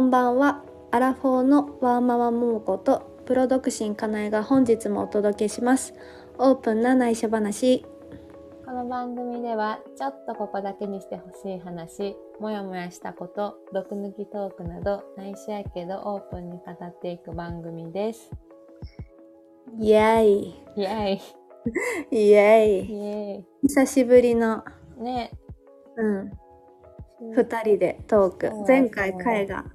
こんばんは。アラフォーのワーママももことプロ独身かなえが本日もお届けします。オープンな内緒話。この番組ではちょっとここだけにしてほしい話もやもやしたこと毒抜きトークなど内緒やけどオープンに語っていく番組です。イエイ。イエイ。イエイ。イエ久しぶりの。イね。うん。二人でトーク。前回そうカエが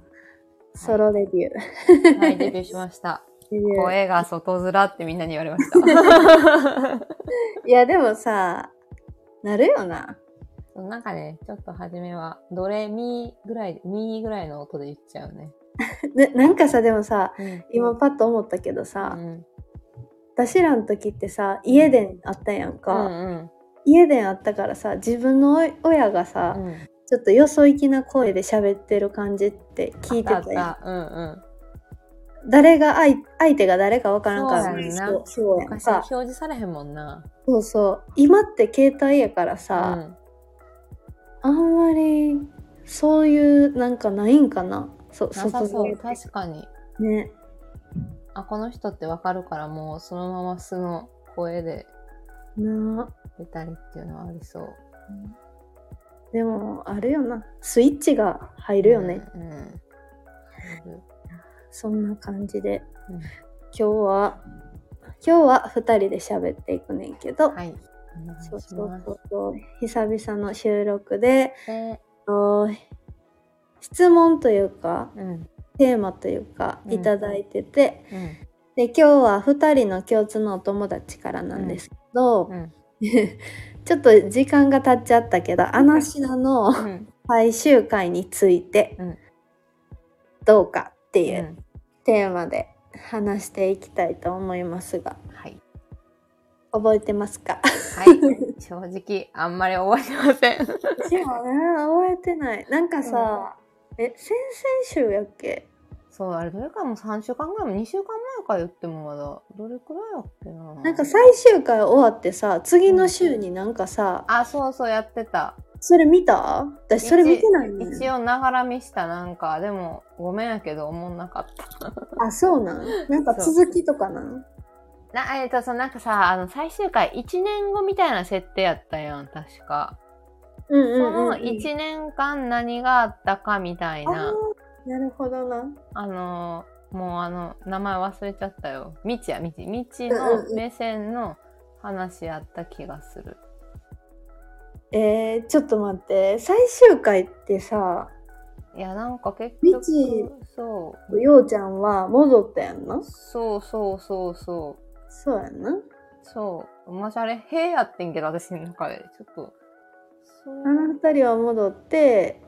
ソロデビュー、はいデビューしました。声が外面ってみんなに言われました。いやでもさなるよな。なんかねちょっと初めはドレミぐらいミぐらいの音で言っちゃうね。ねなんかさでもさうん。今パッと思ったけどさ、うん。私らの時ってさ家電あったやんうか、ん。家電あったからさ自分の親がさ、うんうんちょっとよそ行きな声で喋ってる感じって聞いてたうんうん。誰が相相手が誰かわからんからそうそうそうやん昔表か示されへんもんな。そうそう。今って携帯やからうさ、ん。あんまりそういうなんかないんかな。そなさそう。で確かに。ね。あこの人ってわかるからもうそのまま素の声で出たりっていうのはありそうでもあるよな。スイッチが入るよね、うん、うん。そんな感じで、うん。今日は今日は2人で喋っていくねんけど、はい。そうそうそうそう。久々の収録ででお質問というかうん。テーマというかうん。いただいてて、うん。で今日は2人の共通のお友達からなんですけど、うん ちょっと時間が経っちゃったけどアナシナのうん。最終回についてうん。どうかってういうん。テーマで話していきたいと思いますが。はい。覚えてますか？はい。正直あんまり覚えてません。でもね覚えてない。なんかさ、え先々週やっけ？そうあれどれかも3週間ぐらいも2週間前から言ってもまだどれくらいやっけな。なんか最終回終わってさ次の週になんかさ、あそうそうやってた。それ見た？私それ見てないねん。一応ながら見したなんか。でもごめんやけど思んなかった。あそうなん？なんか続きとかなん？なえっとそのなんかさあの最終回1年後みたいな設定やったやん確か、うんうんそのうん。うん1年間何があったかみたいあなーなるほどな。あのもうあの名前忘れちゃったよ。みちやみちみちうんうんうん。の目線の話やった気がする。えー、ちょっと待って。最終回ってさいやなんか結み局ちそう。ようちゃんは戻ったやんな？そうそうそうそう。そうやんな？そう。まじあれへやってんけど私の中で。ちょっとそう。あの二人は戻って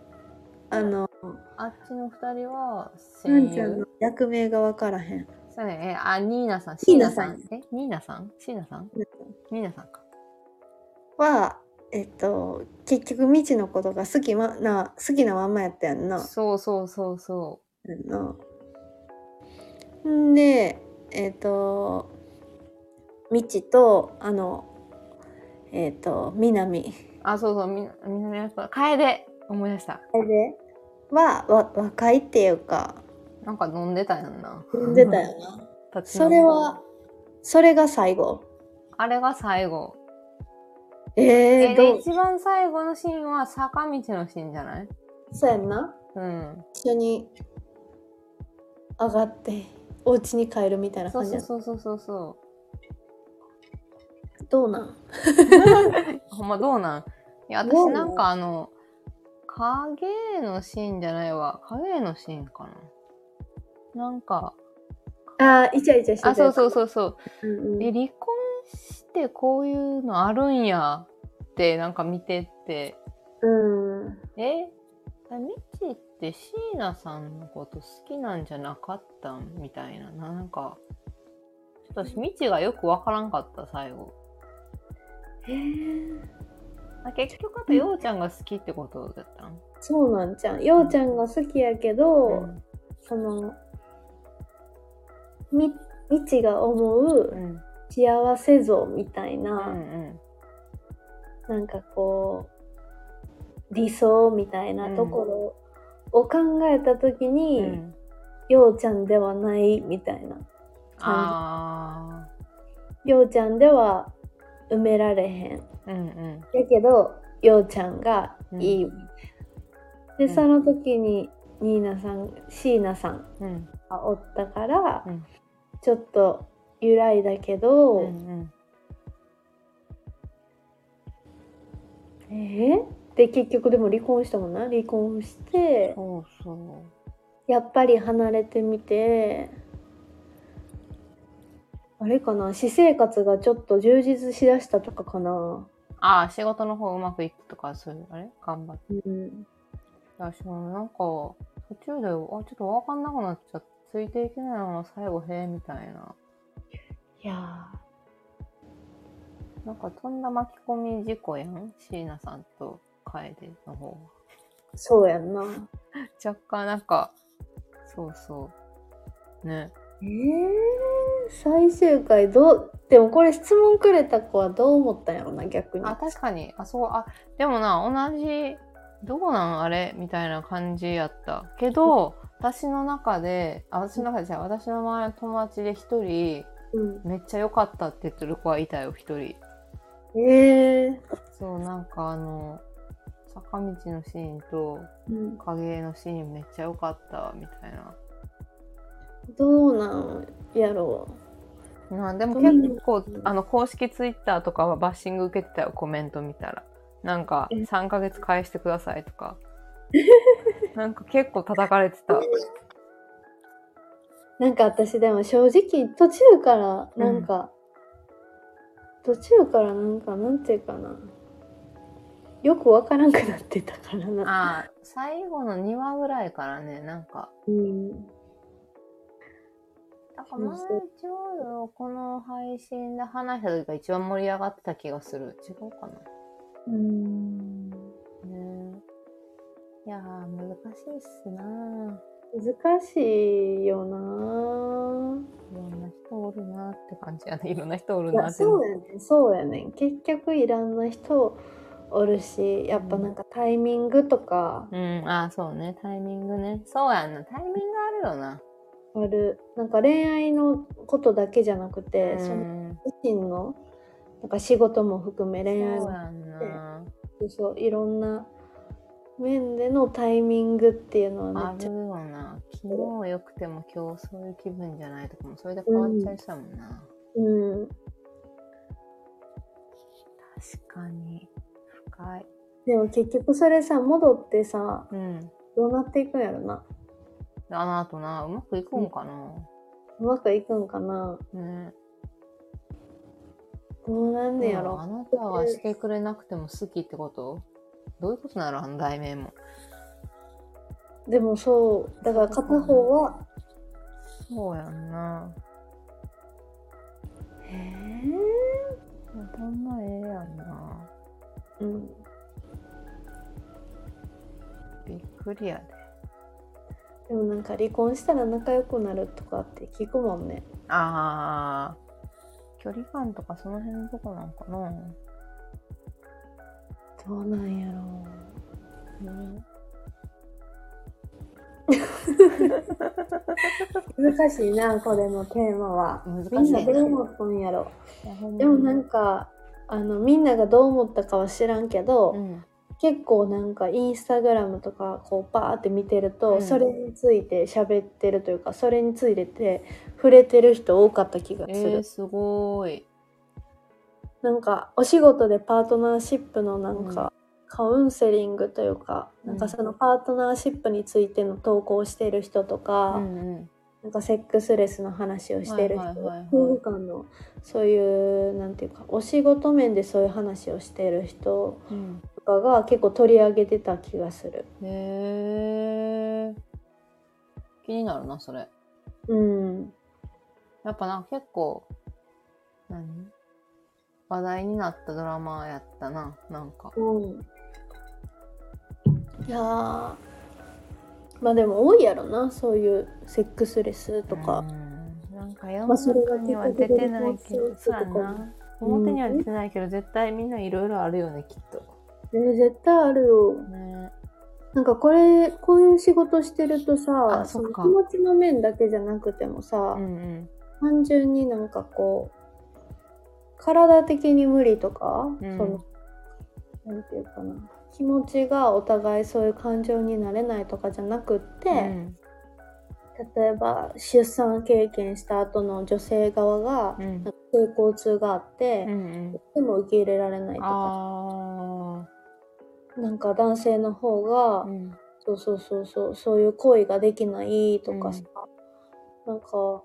あのあっちの二人はなん。ちゃんの役名がわからへん。そうね。えあニーナさん。シーナさん。ニえ？ニーナさん？シーナさん？ニーナさんか。はえっと結局未知のことが好き,、ま、な好きなまんまやったやんな。そうそうそうそやんな。んでえっと未知とあのえっと南。うあそうそう。みみなみな楓。思い出した。ではわ若いっていうか。なんか飲んでたやんな。産んでたよな。それはそれが最後。あれが最後。ええー、一番最後のシーンは坂道のシーンじゃない？そうやんな。うん。一緒に上がってお家に帰るみたいなそう感じやそうそうそうそうそどうなん？う ほんまどうなん？いや私なんかあの影のシーンじゃないわ。影のシーンかな。なんかあーイチャイチャしてたあそうそうう。そうそう。うんうん。え離婚してこういうのあるんやってなんか見てって。うん。えみちって椎名さんのこと好きなんじゃなかったん？みたいな。なんかちょっと私みちがよくわからんかった最後。へーあ結局あとようちゃんが好きってことだったんそうなんちゃんようちゃんが好きやけど、うん。そのみみちが思ううん幸せ像みたいうんな、うんなんかこう理想みたいなところを考えた時うに、ん、ようちゃんではないみたいな。あようちゃんでは埋められへん。ーうんうん。やけどようちゃんがいい、で、うん。その時にニーナさん椎名さんうん。がおったから、うん。ちょっと揺らいだけど、うんうん。えー？で結局でも離婚したもんな？離婚してそうそやっぱり離れてみてあれかな？私生活がちょっと充実しだしたとかかな？うああ仕事の方うまくいくとかそういうあれ？頑張って。うん。私もなんか途中であちょっと分かんなくなっちゃってついていけないまま最後へえみたいな。いやなんかとんだ巻き込み事故やん？椎名さんと楓の方は。ーそうやんな。若干なんかそうそう。ね。えー、最終回どうでもこれ質問くれた子はどう思ったんやろな逆に。あ確かに。あそうあでもな同じどうなんあれみたいな感じやった。けど 私の中であ私の中でじゃあ私の周りの友達で一人うん、めっちゃ良かったって言ってる子はいたよ一人。えー。そうなんかあの坂道のシーンとうん、影のシーンめっちゃ良かったみたいな。どうなん？やろまあでも結構あの公式ツイッターとかはバッシング受けてたよコメント見たらなんかえ？3ヶ月返してくださいとか。なんか結構叩かれてた。うなんか私でも正直途中からなんか、途中からなんかなんていうかな。よくわからんくなってたからな。ああ最後の2話ぐらいからねなんかうんだから前ちょうどこの配信で話した時が一番盛り上がってた気がする。違うかな。うん。ね。いやー難しいっすな。難しいよな。いろんな人おるなって感じやね。いろんな人おるいやなって。そうやねん。そうやねん。結局いろんな人おるしやっぱなんかタイミングとか。うん。ああそうね。タイミングね。そうやんな。タイミングあるよなある。なんか恋愛のことだけじゃなくて、うん。その自身のなんか仕事も含め恋愛も。そうそういろんな面でのタイミングっていうのはあめっちゃるよな。昨日良くても今日そういう気分じゃないとかもそれで変わっちゃいそうやもんな、うん。確かに。深い。でも結局それさ戻ってさうん。どうなっていくんやろなあの後な。うまくいくんかな、うまくいくんかな。ね。どうなんねやろ。あなたはしてくれなくても好きってこと？どういうことなのあの題名も。でもそうだから片方は。そうやんな。へえほんまええやんな。うん。びっくりやででもなんか離婚したら仲良くなるとかって聞くもんね。ああ距離感とかその辺のとこなんかな。どうなんやろねう難しいなこれのテーマは。難しいみんなどう思ったんやろ。いやほんまに。でもなんかあのみんながどう思ったかは知らんけど、うん結構なんかインスタグラムとかこうバーって見てると、うん。それについて喋ってるというかそれについてて触れてる人多かった気がする、えー、すごい。なんかお仕事でパートナーシップのなんか、カウンセリングというか、うんなんかそのパートナーシップについての投稿をしてる人とか、うんうん。なんかセックスレスの話をしてる人、夫婦間のそういうなんていうかお仕事面でそういう話をしてる人かが結構取り上げてた気がする。へえ気になるなそれ。うん、やっぱなんか結構何？話題になったドラマやったななんか。うん、いやー。まあでも多いやろなそういうセックスレスとか。うん。なんか世の中には出てないけど、結そうや局な表には出てないけど、絶対みんないろいろあるよねきっとえー絶対あるよ。ね。なんかこれ、こういう仕事してるとさ、あその気持ちの面だけじゃなくてもさ、うんうん。単純になんかこう、体的に無理とか、うん。その、なんていうかな、気持ちがお互いそういう感情になれないとかじゃなくって、うん。例えば出産経験した後の女性側が、うん。なんか性交痛があって、うんうん。でも受け入れられないとか、あなんか男性の方が、ーうん。そうそうそうそう、そういう行為ができないとかさ、なんか、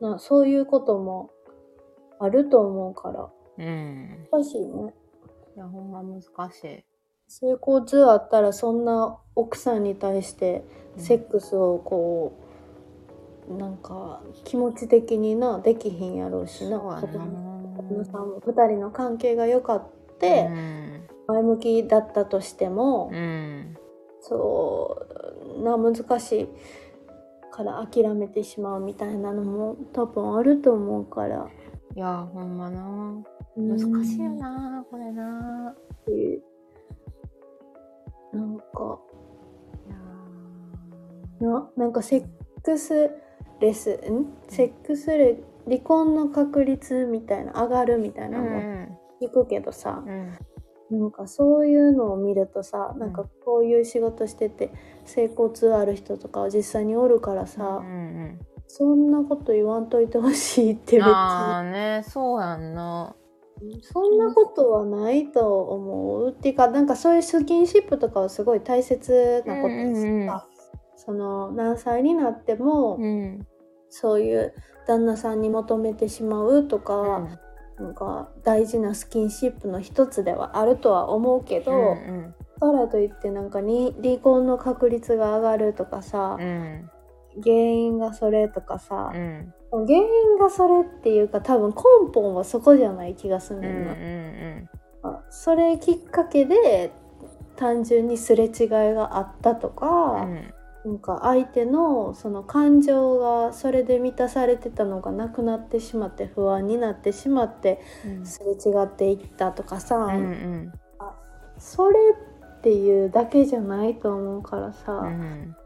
な、そういうこともあると思うから、うん。難しいね。いやほんま難しい。性交痛あったらそんな奥さんに対してセックスをこう、なんか気持ち的にな、できひんやろうしな。そうやな。子供さんも二人の関係が良かって、うん前向きだったとしても、うんそうな難しいから諦めてしまうみたいなのも多分あると思うから。いやほんまな。難難しいよなこれな。っていう。なんか。いやななんかセックスレスん？セックスレ離婚の確率みたいな上がるみたいなうのもん。聞くけどさ、うんなんかそういうのを見るとさなんかこういう仕事してて性交痛ある人とかは実際におるからさ、うんうんそんなこと言わんといてほしいって別に。ああねそうやんな。そんなことはないと思うっていうかなんかそういうスキンシップとかはすごい大切なことですうんうんうん。が、その何歳になっても、うん。そういう旦那さんに求めてしまうとか、なんか大事なスキンシップの一つではあるとは思うけど、うんだからといってなんかに離婚の確率が上がるとかさう、ん。原因がそれとかさ、うん。原因がそれっていうか多分根本はそこじゃない気がすんうんんだようん。な、あそれきっかけで単純にすれ違いがあったとか、うんなんか相手のその感情がそれで満たされてたのがなくなってしまって不安になってしまってうん。すれ違っていったとかさ、うんうん。それっていうだけじゃないと思うからさ、うん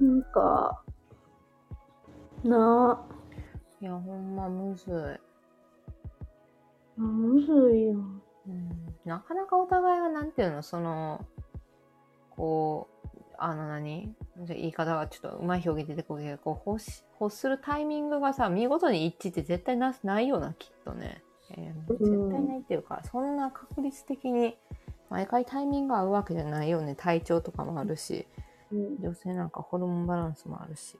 なんかなあ。いやほんまむずい。あむずいよ。うん。なかなかお互いがなんていうのそのこうあの何？じゃ言い方がちょっとうまい表現出てこるけどこう欲し欲するタイミングがさ見事に一致って絶対なないよなきっとね、えーうん。絶対ないっていうか、そんな確率的に毎回タイミング合うわけじゃないよね。体調とかもあるし。うん、女性なんかホルモンバランスもあるし。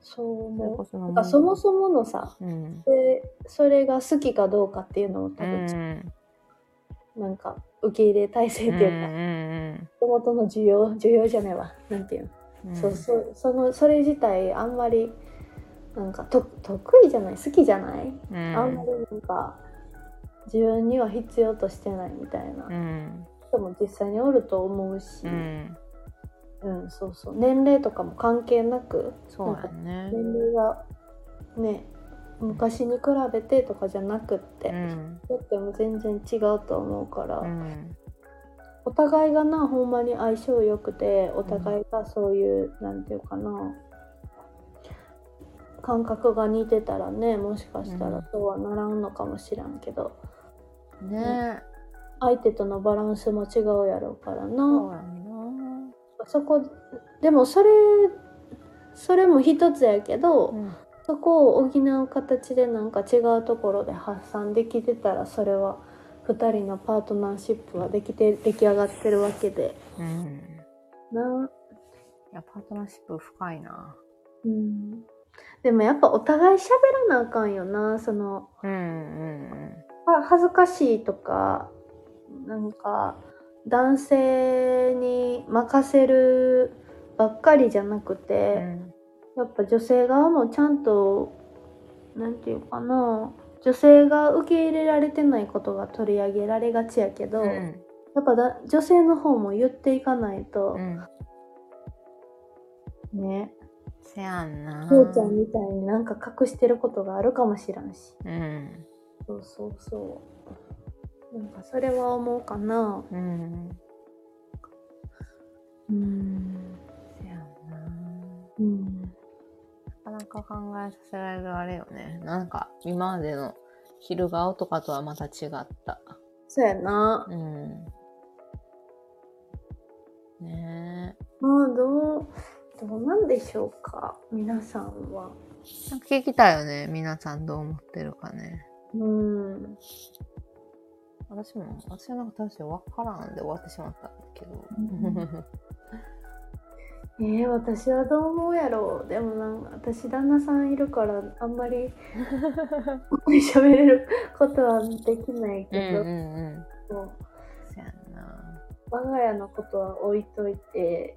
そう思う。なんかそもそものさうん。でそれが好きかどうかっていうのもう。多分、ん。なんか受け入れ体制っていうか、うんもともとの需要需要じゃないわ。なんていうの、うん。そうそうそのそれ自体あんまりなんかと得意じゃない。好きじゃない、うん。あんまりなんか自分には必要としてないみたいな。うん。人も実際におると思うし、うん。うんそうそう。年齢とかも関係なくそうやね。年齢がね昔に比べてとかじゃなくって、うん。だっても全然違うと思うから、うん。お互いがなほんまに相性良くてお互いがそういう、なんていうかな感覚が似てたらねもしかしたらそうはならんのかもしらんけど、ね。相手とのバランスも違うやろうからそうな、そこでもそれそれも一つやけど、なそこを補う形でなんか違うところで発散できてたらそれは2人のパートナーシップはできて出来上がってるわけで。うん。ないやパートナーシップ深いな。うん。でもやっぱお互い喋らなあかんよなそのうんうんは恥ずかしいとかなんか男性に任せるばっかりじゃなくうて、んやっぱ女性側もちゃんとなんていうかな女性が受け入れられてないことが取り上げられがちやけど、うん。やっぱだ女性の方も言っていかないとう、ん。ね。せやんな。きょうちゃんみたいになんか隠してることがあるかもしらんし。うん。そうそうそう。なんかそれは思うかな。うん。うん。せやんな。うんなか考えさせられるあれよね。なんか、今までの昼顔とかとはまた違った。そうやなうん。ねまあどうどうなんでしょうか皆さんはえ。なんか聞きたいよね。皆さんどう思ってるかね。うん私も、私はなんか確かに分からんで終わってしまったんだけど。えー、私はどう思うやろうでもなんか私旦那さんいるからあんまり 喋れることはできないうんけど、うんうん。もうそやんな。我が家のことは置いといて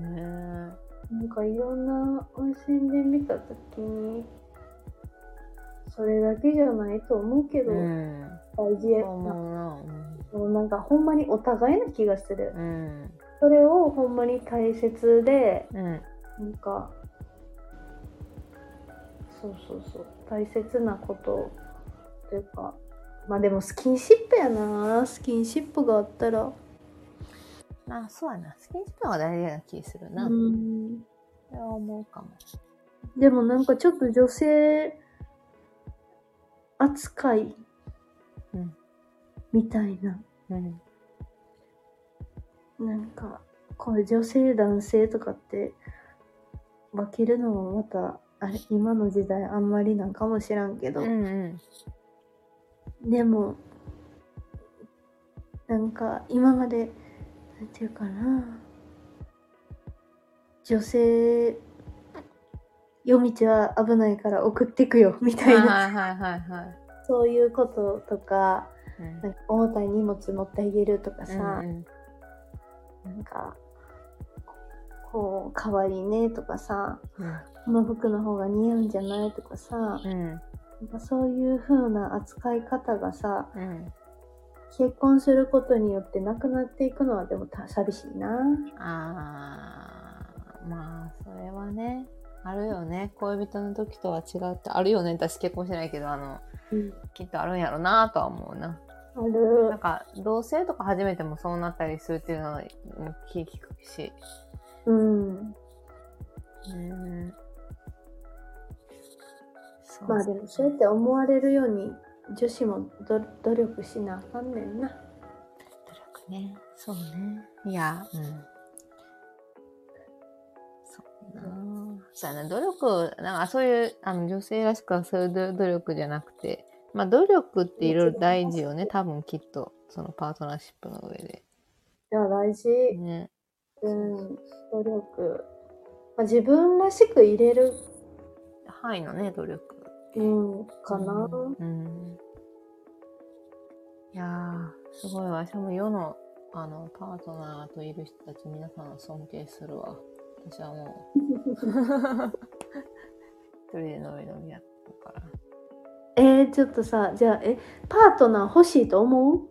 ねなんかいろんな温泉で見た時にそれだけじゃないと思うけえ。ど、うん。大事やそう思うな。もうなんかほんまにお互いな気がするうん。うん。それをほんまに大切でうん。なんかそうそうそう大切なことというかまあでもスキンシップやなスキンシップがあったらまあ、そうやな。スキンシップが大事な気するな。うそんれは思うかも。でもなんかちょっと女性扱いうんみたいな、うん。なんかこう女性男性とかって分けるのもまたあれ今の時代あんまりなんかもしらんけど、うんうん。でもなんか今までなんていうかな女性夜道は危ないから送ってくよみたいな、はいはいはいはい。そういうこととかうんなんか重たい荷物持ってあげるとかさ、うんなんかこう可愛いねとかさうん。この服の方が似合うんじゃないとかさ、うんかそういう風な扱い方がさうん結婚することによってなくなっていくのはでもた寂しいな。あーまあそれはねあるよね。恋人の時とは違うってあるよね。私結婚してないけどあのうん、きっとあるんやろなとは思うななんか同性とか初めてもそうなったりするっていうのはうん聞くし。うん。うん。そうまあでもそうやって思われるように女子もど努力しなあかんねんな。努力ね。そうね。いやうん。そうやな。そうやな。努力なんかそういうあの女性らしくはそういう努努力じゃなくてまあ努力っていろいろ大事よね。多分きっと。そのパートナーシップの上で。いや、大事。ね。うん。努力。まあ、自分らしく入れる、範囲のね努力。うん、かな。うん、うん。いやーすごい。わ私も世のあのパートナーといる人たち皆さんを尊敬するわ。私はもう。一人でのびのびやってるからえー、ちょっとさ、じゃあ、え、パートナー欲しいと思う？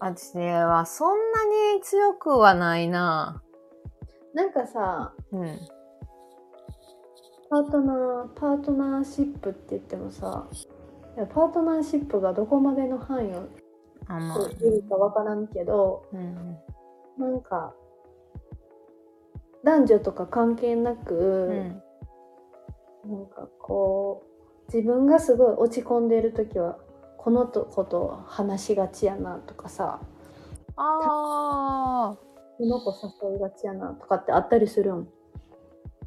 私はそんなに強くはないな。なんかさ、うん。パートナー、パートナーシップって言ってもさ、パートナーシップがどこまでの範囲をいるかわからんけど、うん。なんか、男女とか関係なく、うん。なんかこう、自分がすごい落ち込んでる時は、このとこと話しがちやなとかさ、あー。この子誘いがちやなとかってあったりするん？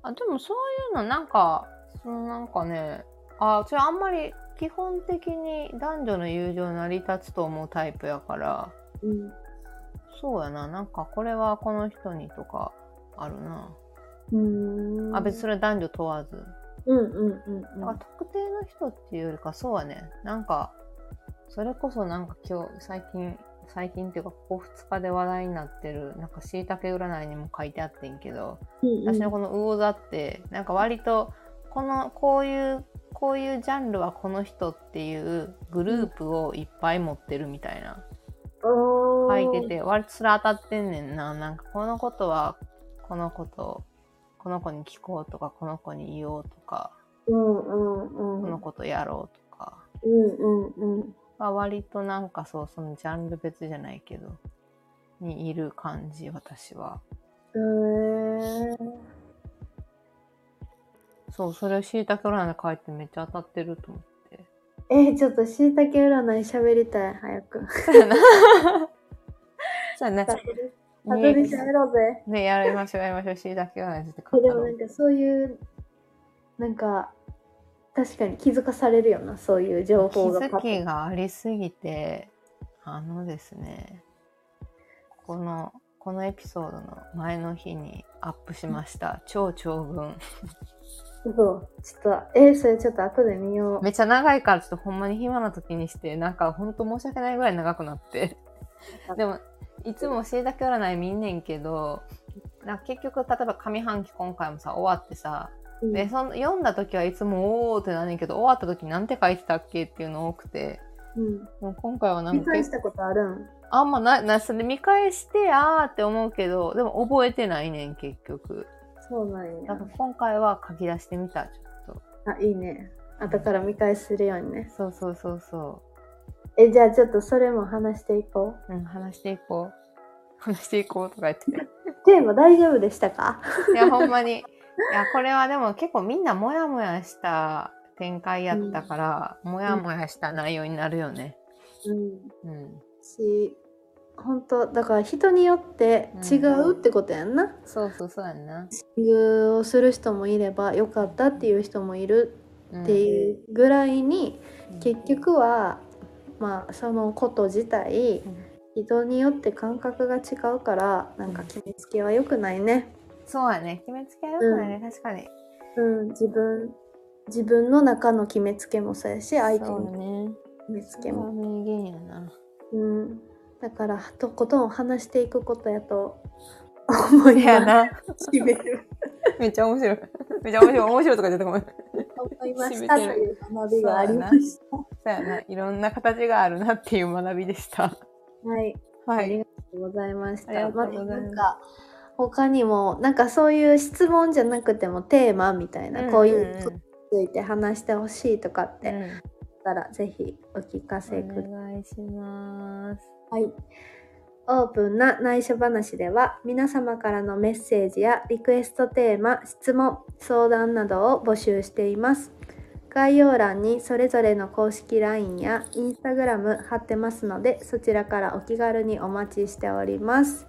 あでもそういうのなんかそのなんかねあそれあんまり基本的に男女の友情成り立つと思うタイプやからうん。そうやな。なんかこれはこの人にとかあるな、うーん。あ別にそれは男女問わずうんうんうんうん。特定の人っていうよりかそうやね。なんかそれこそなんか今日最近最近っていうかここ2日で話題になってるなんかしいたけ占いにも書いてあってんけどうんうん。私のこの魚座ってなんか割とこのこういうこういうジャンルはこの人っていうグループをいっぱい持ってるみたいなおー。書いてて割とそれ当たってんねんな。なんかこのことはこのことこの子に聞こうとかこの子に言おうとかうんうんうん。このことやろうとかうんうんうん。は割となんかそうそのジャンル別じゃないけどにいる感じ、私は。へーそう、それをしいたけ占い書いてめっちゃ当たってると思って。えー、ちょっとしいたけ占い喋りたい、早く。そうやな。そうやね。たどり喋ろうぜ。ね、やりましょう、やりましょう。しいたけ占いについて語えでも。なんかそういう、なんか、確かに気づかされるよな、そういう情気報がづきがありすぎて、あのですね、この、このエピソードの前の日にアップしました。超長文。そう。ちょっと、えー、それちょっと後で見よう。めっちゃ長いからちょっとほんまに暇な時にして、なんかほんと申し訳ないぐらい長くなって。でも、いつもしいたけ占い見んねんけど、な結局、例えば上半期今回もさ、終わってさ、うんで、その読んだ時はいつもおーってなんねんけど、終わった時なんて書いてたっけっていうの多くて、うん。もう今回はなん見か結返したことあるん？あんまな、な、それ見返して、あーって思うけど、でも覚えてないねん、結局。そうなんやだから。今回は書き出してみた、ちょっと。あ、いいね。後から見返するようにね。そうそうそうそえ、じゃあちょっとそれも話していこう。う。うん、話していこう。話していこうとか言って。テーマ大丈夫でしたか？いや、ほんまに。いや、これはでも結構みんなモヤモヤした展開やったから、モヤモヤした内容になるよね。うん。うん。し、本当だから人によって違うってことやんな。そうそうそうやんな。シングをする人もいればよかったっていう人もいるうんっていうぐらいに、うん結局はまあそのこと自体うん人によって感覚が違うからなんか決めつけは良くないね。そうやね。決めつけはよくないね、確かに。うん、自分自分の中の決めつけもそうやし相手のね。決めつけも。名言やな。うん、だからとことん話していくことやと思い。やな。決める めっちゃ面白い。めっちゃ面白い。面白いとか言ってたごめん。思いましたという学びがありました。そうやな。いろんな形があるなっていう学びでした。はい。はい。ありがとうございました。ありがとうございますあなんか他にもなんかそういう質問じゃなくてもテーマみたいな、こういうことについて話してほしいとかってうんあったら、ぜひお聞かせください。お願いします。はい。オープンな内緒話では皆様からのメッセージやリクエストテーマ、質問、相談などを募集しています。概要欄にそれぞれの公式 LINE や Instagram 貼ってますのでそちらからお気軽にお待ちしております。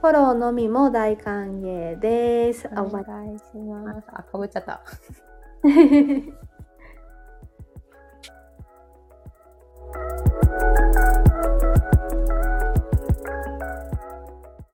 フォローのみも大歓迎です。お願いします。あ、かぶっちゃった。ち